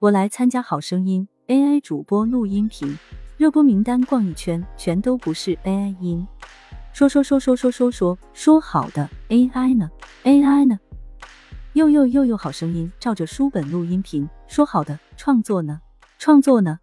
我来参加好声音 ai 主播录音频热播名单逛一圈全都不是 ai 音。说说说说说说说说好的 ai 呢？Ai 呢？又又又又好声音照着书本录音频说好的创作呢？创作呢？